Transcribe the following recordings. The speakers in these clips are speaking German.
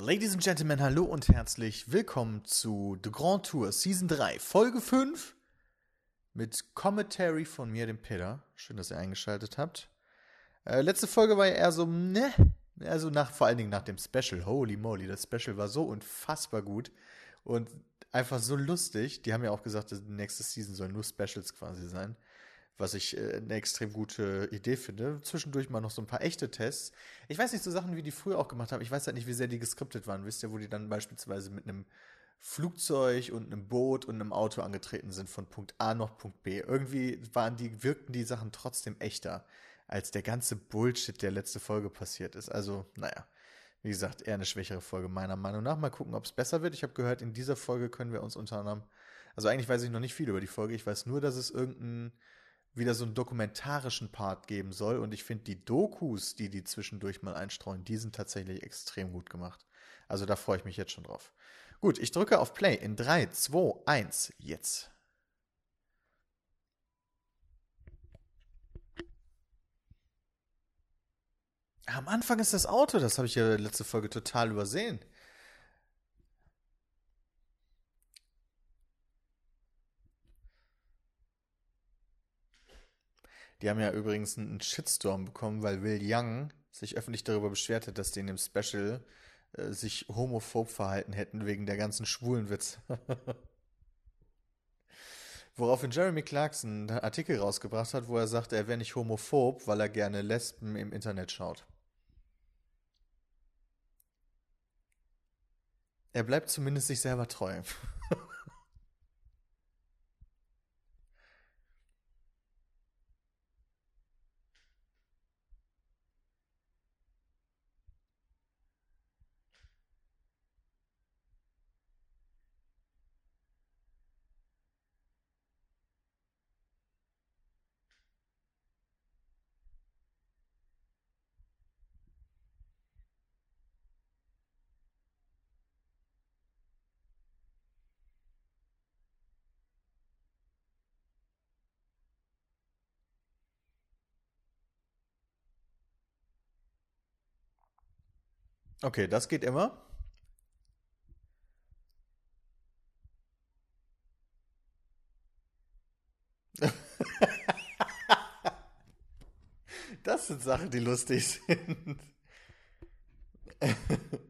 Ladies and Gentlemen, hallo und herzlich willkommen zu The Grand Tour Season 3, Folge 5 mit Commentary von mir, dem Peter. Schön, dass ihr eingeschaltet habt. Äh, letzte Folge war ja eher so, ne? Also nach, vor allen Dingen nach dem Special. Holy moly, das Special war so unfassbar gut und einfach so lustig. Die haben ja auch gesagt, die nächste Season soll nur Specials quasi sein was ich äh, eine extrem gute Idee finde. Zwischendurch mal noch so ein paar echte Tests. Ich weiß nicht, so Sachen, wie die früher auch gemacht haben. Ich weiß halt nicht, wie sehr die geskriptet waren. Wisst ihr, wo die dann beispielsweise mit einem Flugzeug und einem Boot und einem Auto angetreten sind von Punkt A nach Punkt B. Irgendwie waren die, wirkten die Sachen trotzdem echter als der ganze Bullshit, der letzte Folge passiert ist. Also, naja. Wie gesagt, eher eine schwächere Folge meiner Meinung nach. Mal gucken, ob es besser wird. Ich habe gehört, in dieser Folge können wir uns unter anderem, also eigentlich weiß ich noch nicht viel über die Folge. Ich weiß nur, dass es irgendein wieder so einen dokumentarischen Part geben soll. Und ich finde, die Dokus, die die zwischendurch mal einstreuen, die sind tatsächlich extrem gut gemacht. Also da freue ich mich jetzt schon drauf. Gut, ich drücke auf Play in 3, 2, 1, jetzt. Am Anfang ist das Auto, das habe ich ja letzte Folge total übersehen. Die haben ja übrigens einen Shitstorm bekommen, weil Will Young sich öffentlich darüber beschwert hat, dass die in dem Special äh, sich homophob verhalten hätten wegen der ganzen schwulen Witz. Woraufhin Jeremy Clarkson einen Artikel rausgebracht hat, wo er sagt, er wäre nicht homophob, weil er gerne Lesben im Internet schaut. Er bleibt zumindest sich selber treu. Okay, das geht immer. Das sind Sachen, die lustig sind.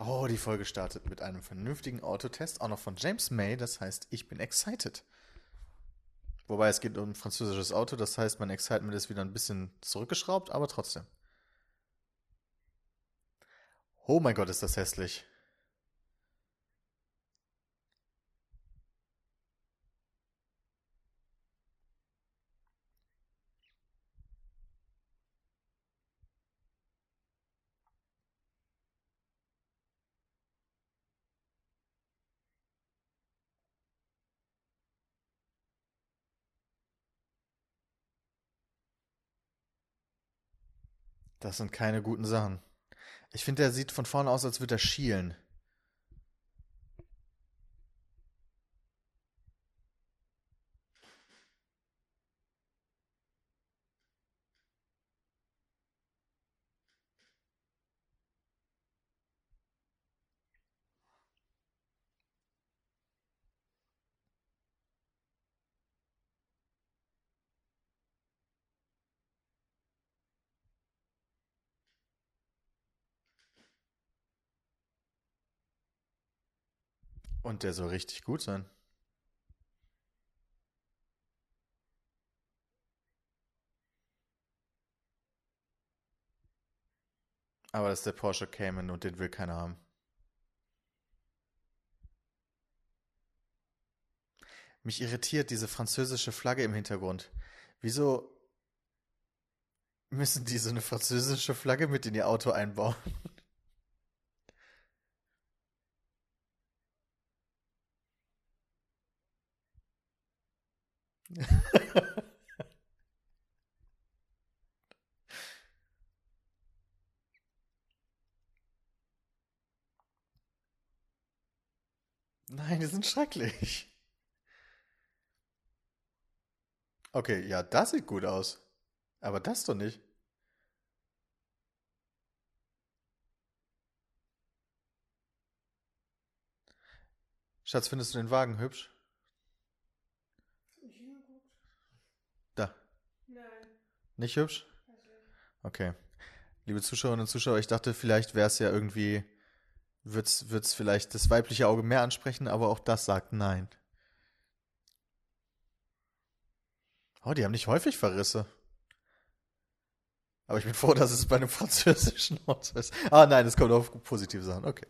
Oh, die Folge startet mit einem vernünftigen Autotest, auch noch von James May, das heißt, ich bin excited. Wobei es geht um ein französisches Auto, das heißt, mein Excitement ist wieder ein bisschen zurückgeschraubt, aber trotzdem. Oh mein Gott, ist das hässlich. Das sind keine guten Sachen. Ich finde, der sieht von vorne aus, als würde er schielen. Und der soll richtig gut sein. Aber das ist der Porsche Cayman und den will keiner haben. Mich irritiert diese französische Flagge im Hintergrund. Wieso müssen die so eine französische Flagge mit in ihr Auto einbauen? Nein, die sind schrecklich. Okay, ja, das sieht gut aus. Aber das doch nicht. Schatz, findest du den Wagen hübsch? Da. Nein, Nicht hübsch? Okay. Liebe Zuschauerinnen und Zuschauer, ich dachte, vielleicht wäre es ja irgendwie, wird's, wird's vielleicht das weibliche Auge mehr ansprechen, aber auch das sagt nein. Oh, die haben nicht häufig Verrisse. Aber ich bin froh, dass es bei einem französischen Auto ist. Ah, nein, es kommt auf positive Sachen. Okay.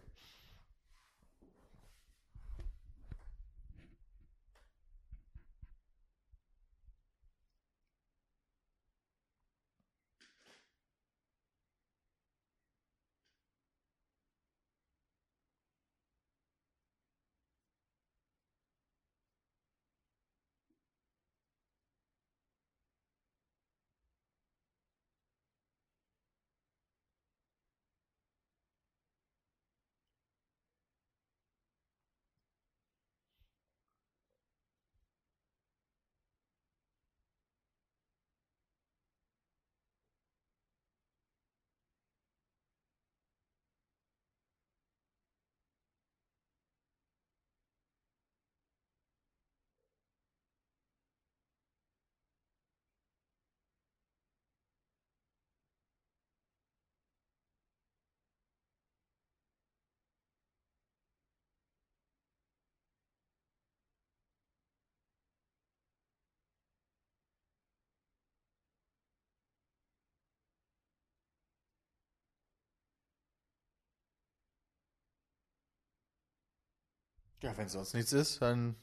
Ja, wenn sonst nichts ist, dann.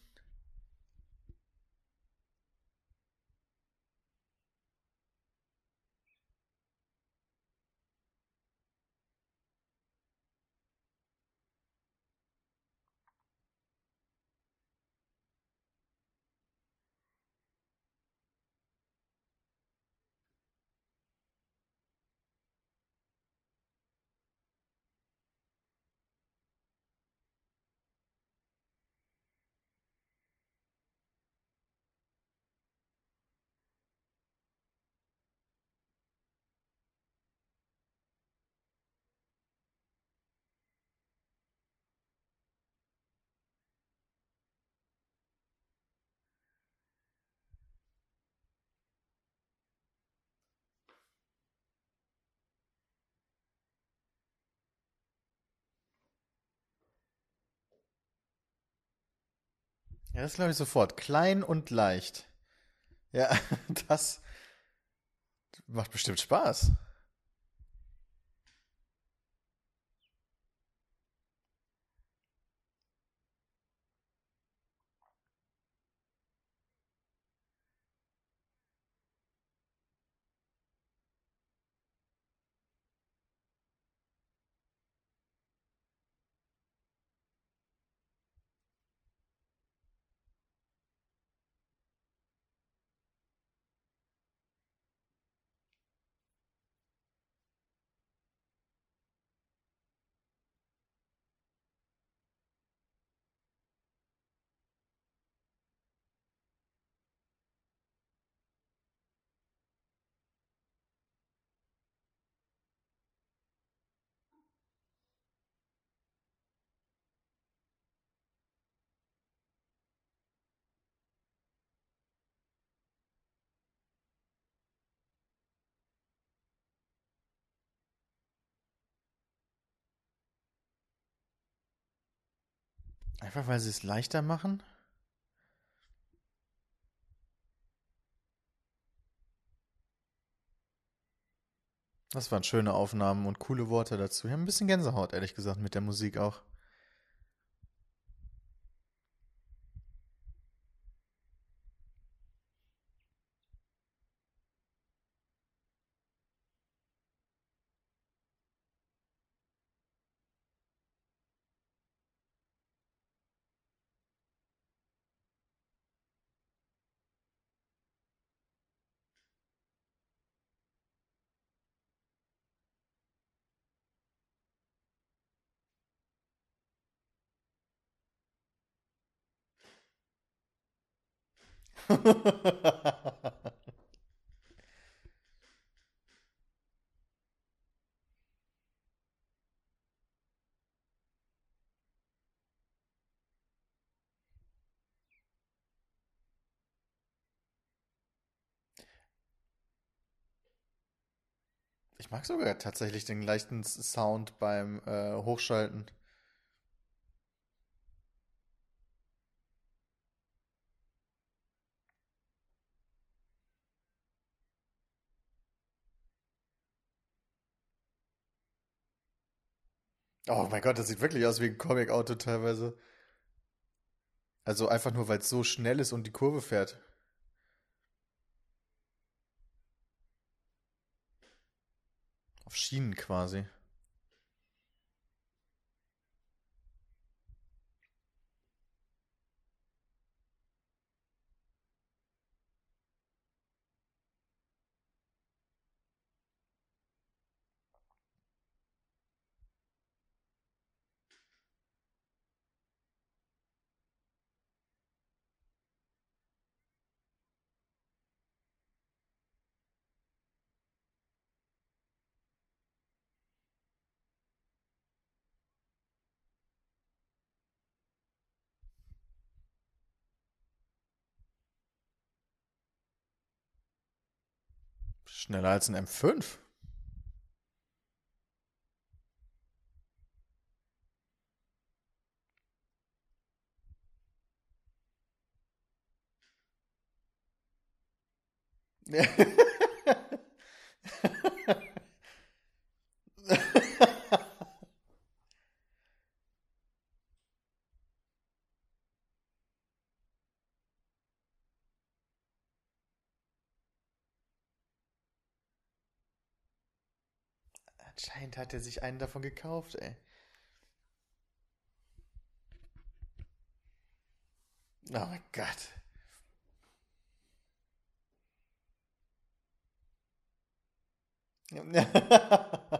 Ja, das glaube ich sofort. Klein und leicht. Ja, das macht bestimmt Spaß. Einfach weil sie es leichter machen? Das waren schöne Aufnahmen und coole Worte dazu. Ich habe ein bisschen Gänsehaut, ehrlich gesagt, mit der Musik auch. Ich mag sogar tatsächlich den leichten Sound beim äh, Hochschalten. Oh mein Gott, das sieht wirklich aus wie ein Comic-Auto teilweise. Also einfach nur, weil es so schnell ist und die Kurve fährt. Auf Schienen quasi. Schneller als ein M5. Anscheinend hat er sich einen davon gekauft, ey. Oh mein Gott.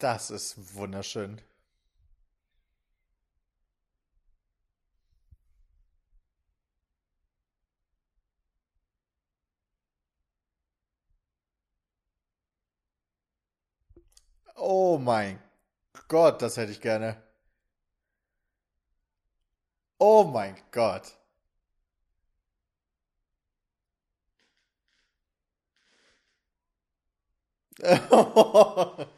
Das ist wunderschön. Oh mein Gott, das hätte ich gerne. Oh mein Gott.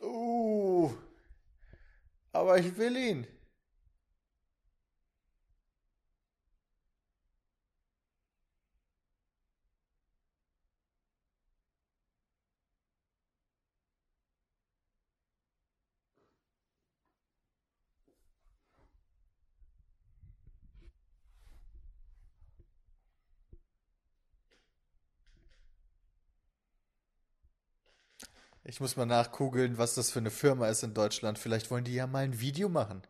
Uh, aber ich will ihn. Ich muss mal nachgoogeln, was das für eine Firma ist in Deutschland. Vielleicht wollen die ja mal ein Video machen.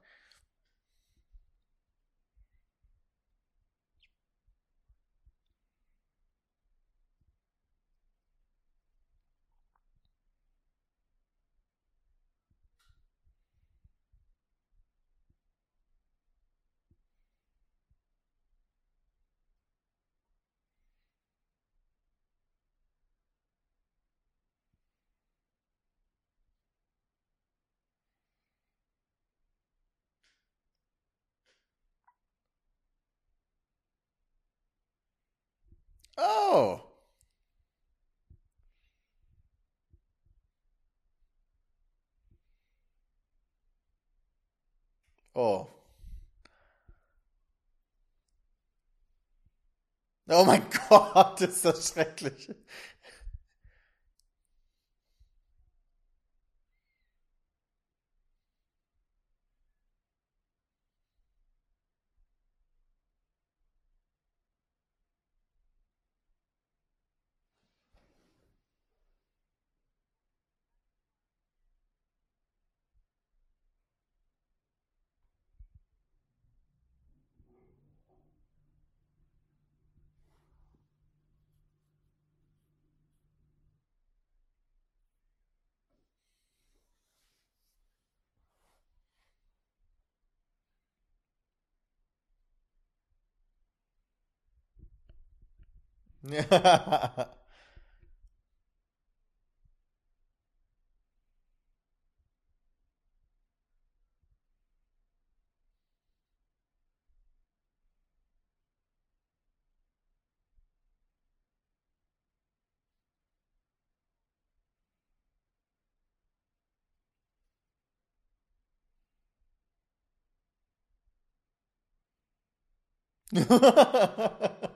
Oh. Oh. Oh mein Gott, ist das schrecklich. Yeah.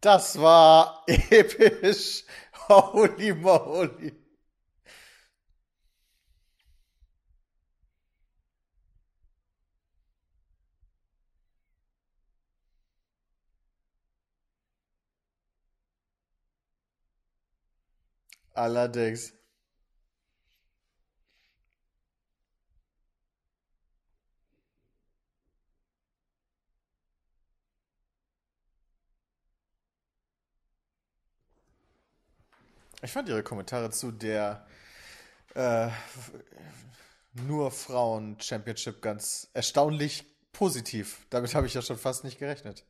Das war episch. Holy moly. Allerdings. Ich fand ihre Kommentare zu der äh, nur Frauen Championship ganz erstaunlich positiv. Damit habe ich ja schon fast nicht gerechnet.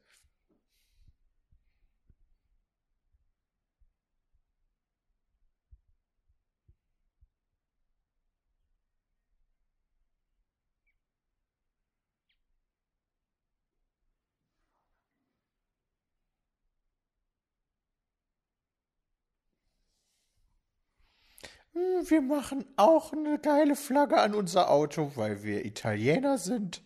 Wir machen auch eine geile Flagge an unser Auto, weil wir Italiener sind.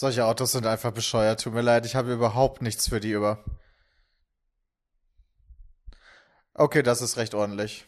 Solche Autos sind einfach bescheuert. Tut mir leid, ich habe überhaupt nichts für die über. Okay, das ist recht ordentlich.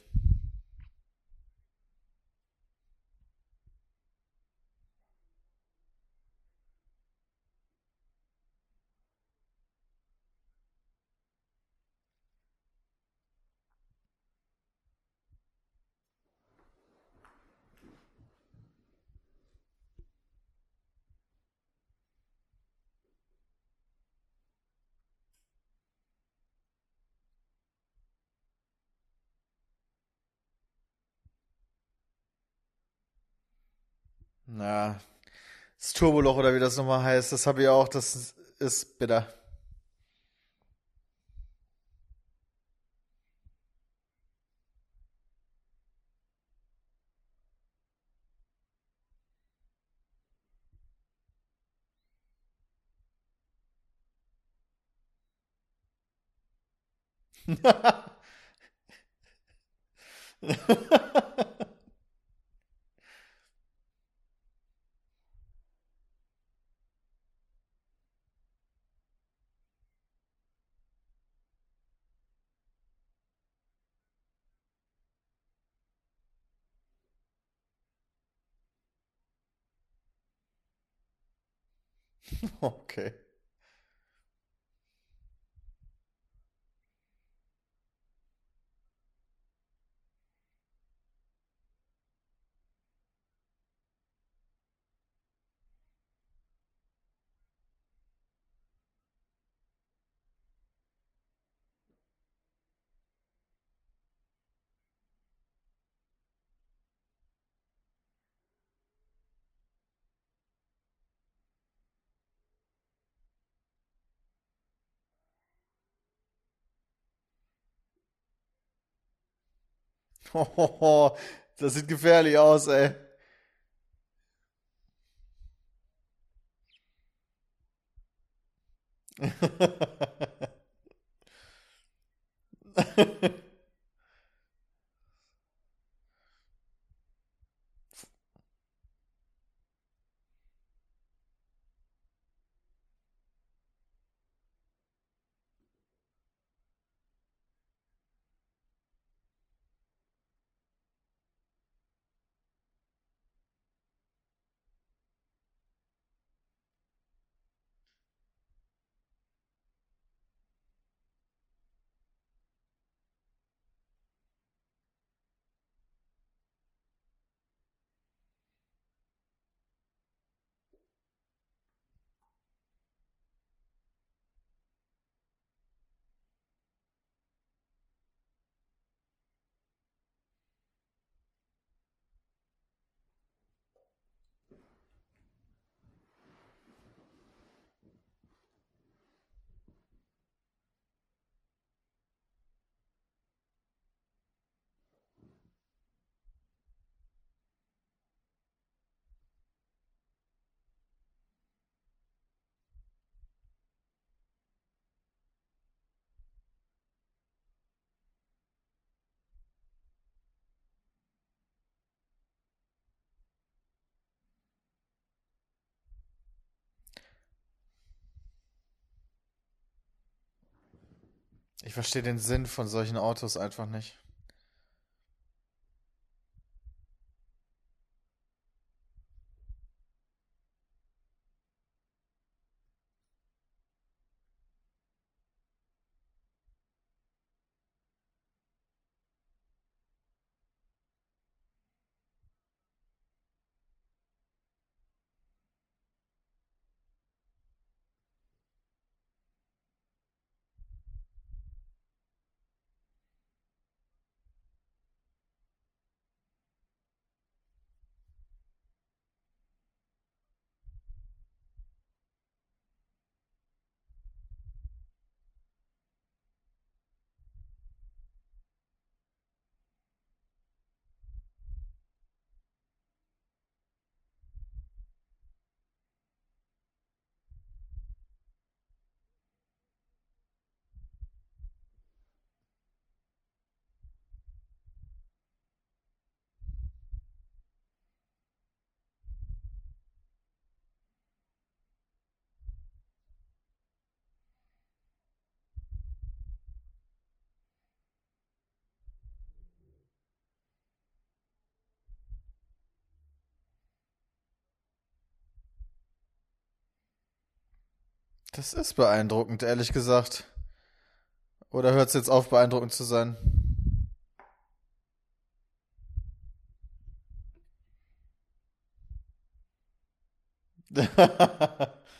Na, das Turboloch oder wie das nochmal heißt, das habe ich auch, das ist bitter. Okay. Hohoho, das sieht gefährlich aus, ey. Ich verstehe den Sinn von solchen Autos einfach nicht. Das ist beeindruckend, ehrlich gesagt. Oder hört es jetzt auf, beeindruckend zu sein?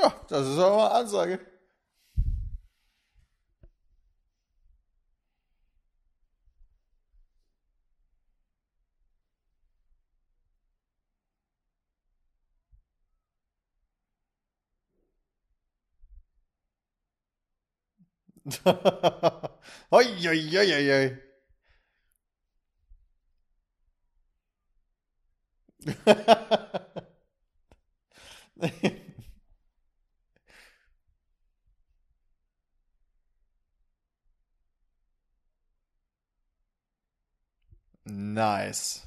Ja, das ist aber mal Ansage. Hoi, hoi, hoi, hoi, hoi. nice.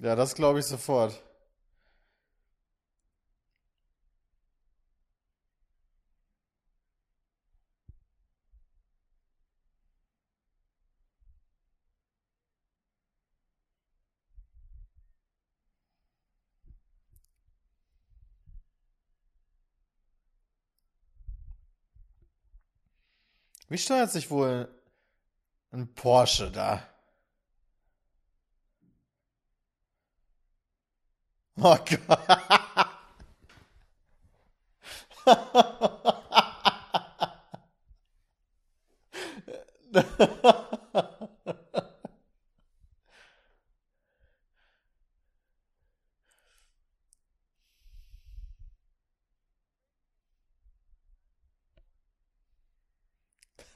Ja, das glaube ich sofort. Wie steuert sich wohl ein Porsche da? Oh Gott.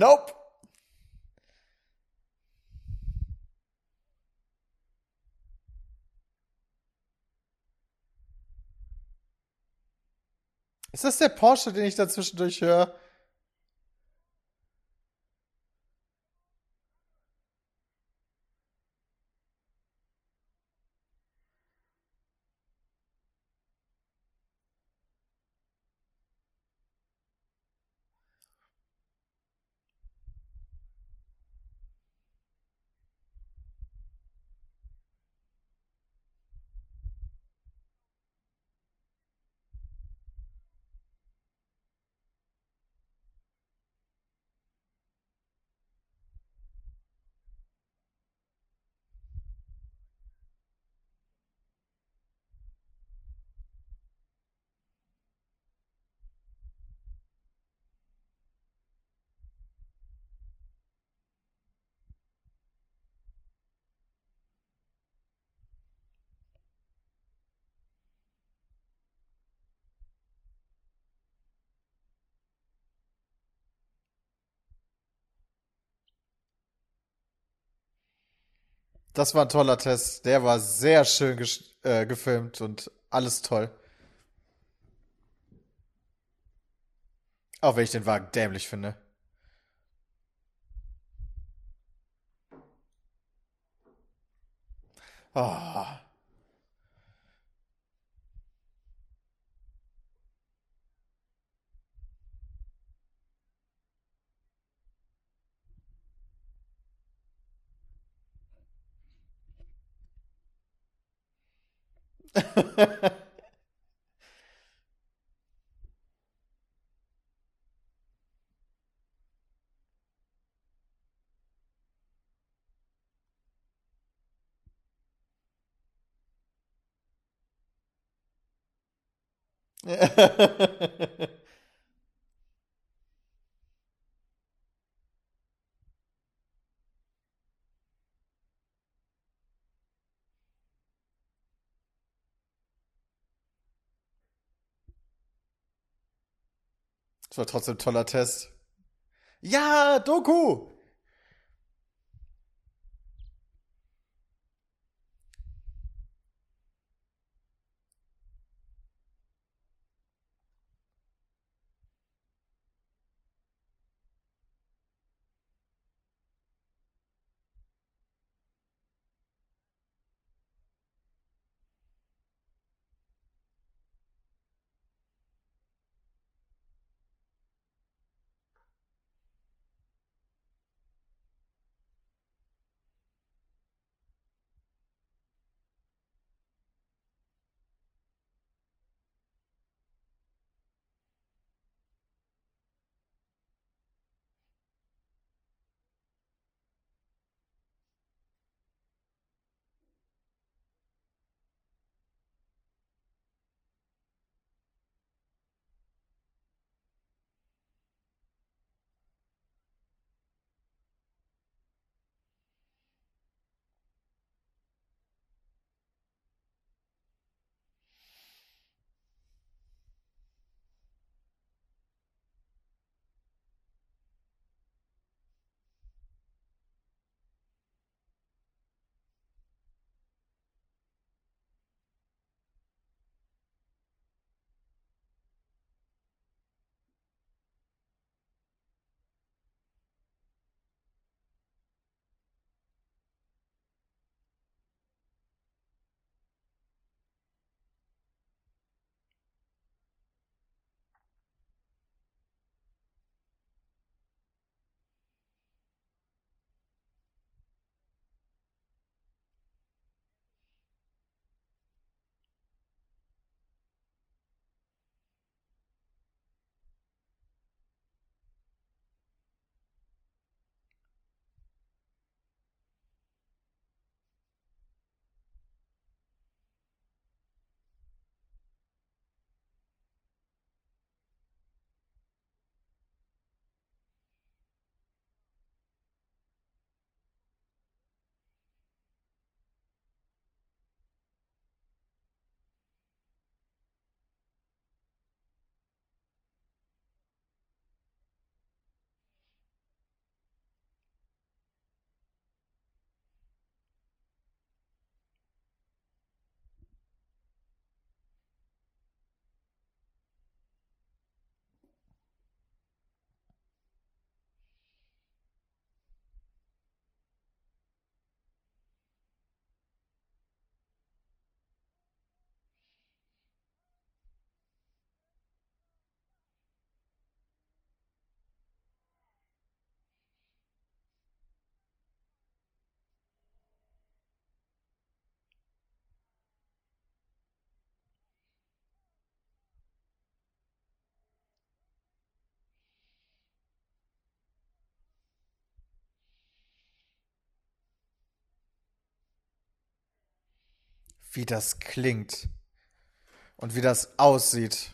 Nope. Ist das der Porsche, den ich da zwischendurch höre? Das war ein toller Test. Der war sehr schön äh, gefilmt und alles toll. Auch wenn ich den Wagen dämlich finde. Oh. Yeah. Das war trotzdem ein toller Test. Ja, Doku! Wie das klingt und wie das aussieht.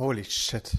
Holy shit.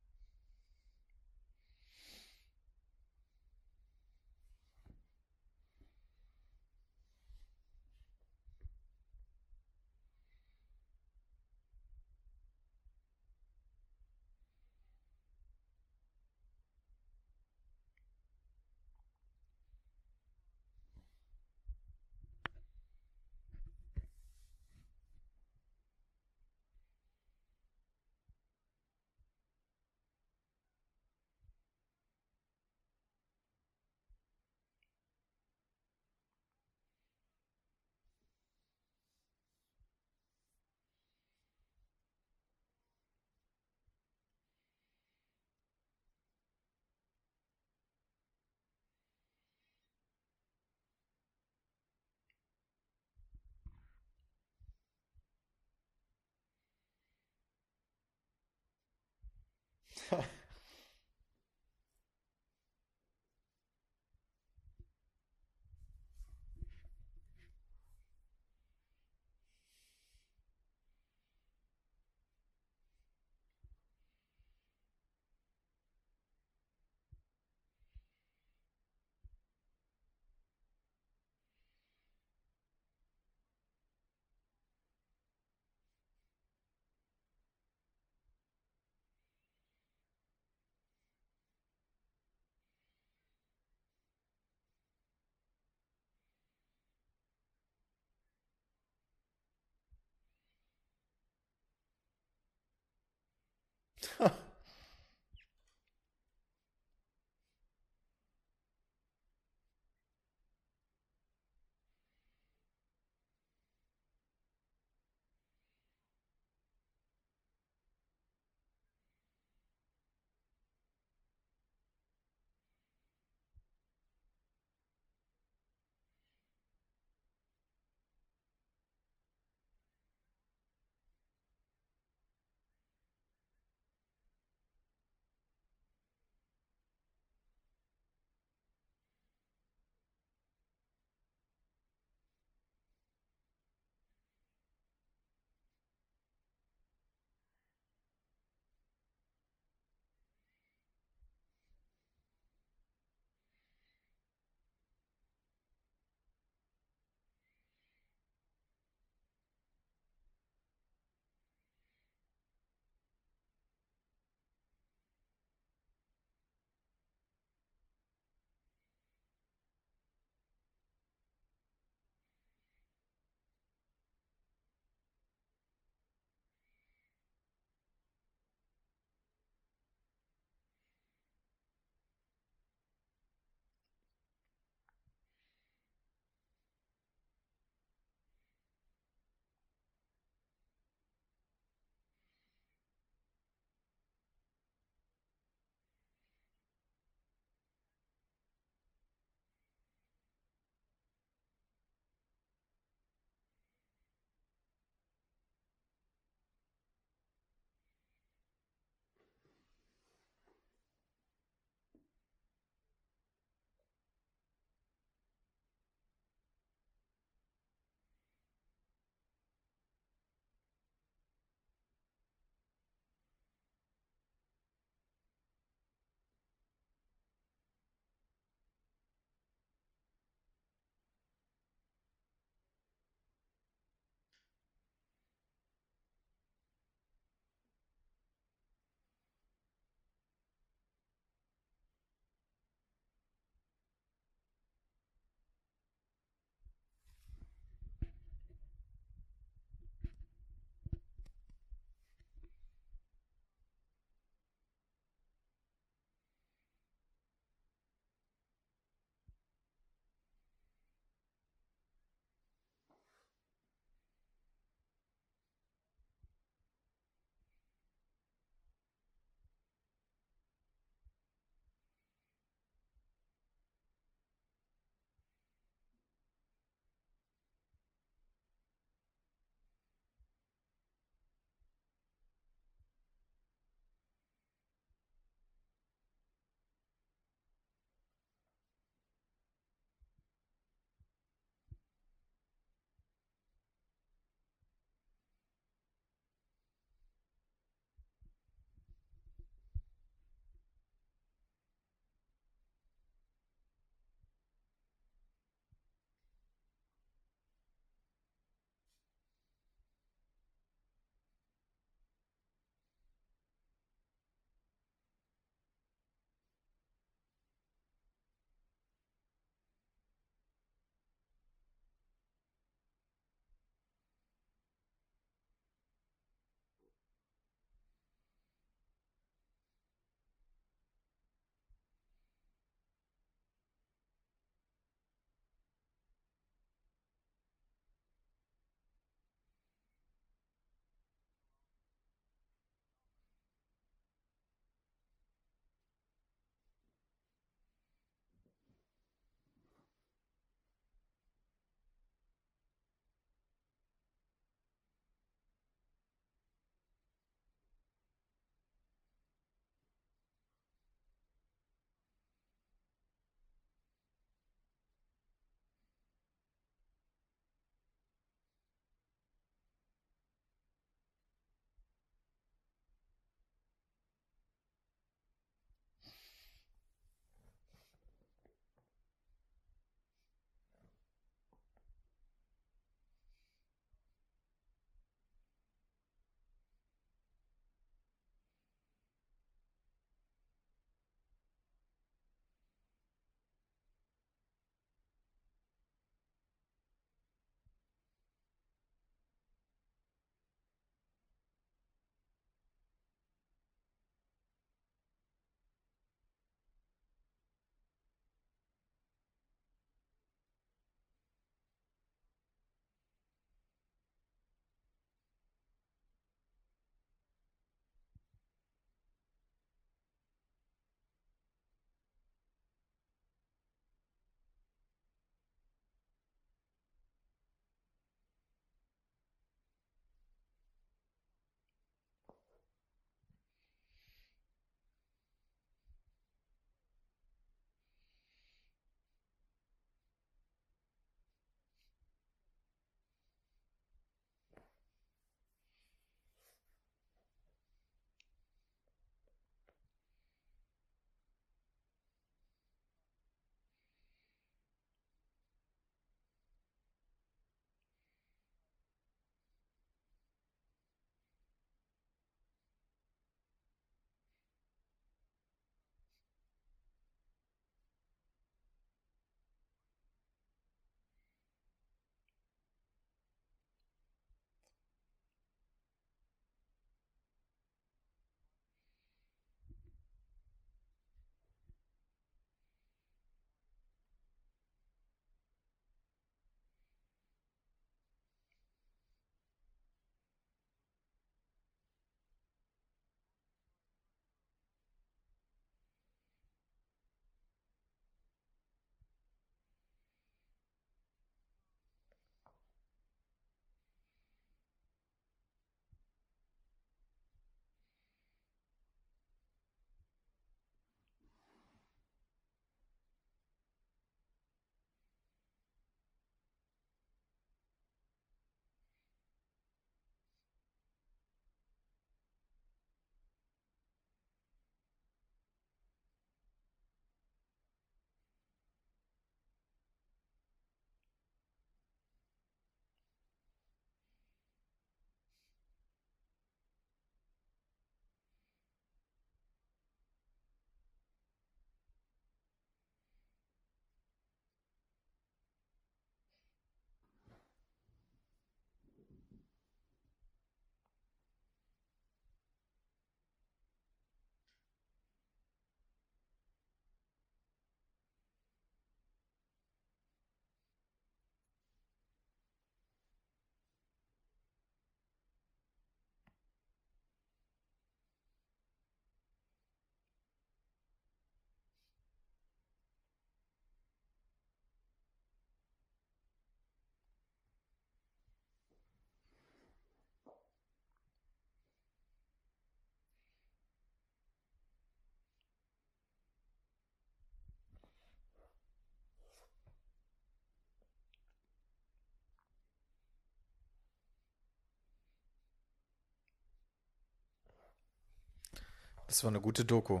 Das war eine gute Doku.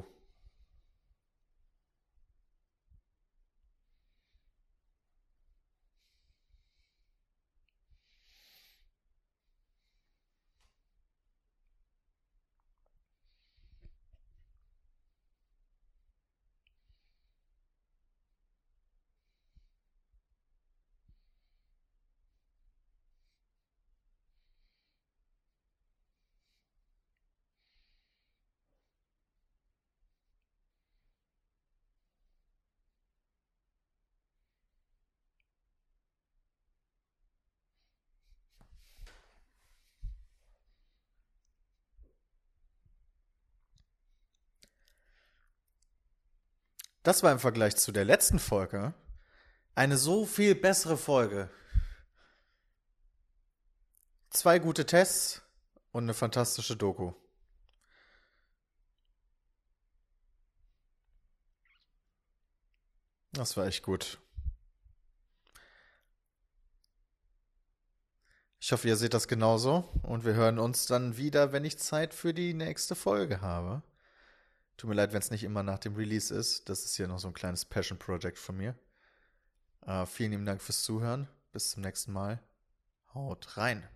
Das war im Vergleich zu der letzten Folge eine so viel bessere Folge. Zwei gute Tests und eine fantastische Doku. Das war echt gut. Ich hoffe, ihr seht das genauso und wir hören uns dann wieder, wenn ich Zeit für die nächste Folge habe. Tut mir leid, wenn es nicht immer nach dem Release ist. Das ist hier noch so ein kleines Passion-Project von mir. Äh, vielen lieben Dank fürs Zuhören. Bis zum nächsten Mal. Haut rein.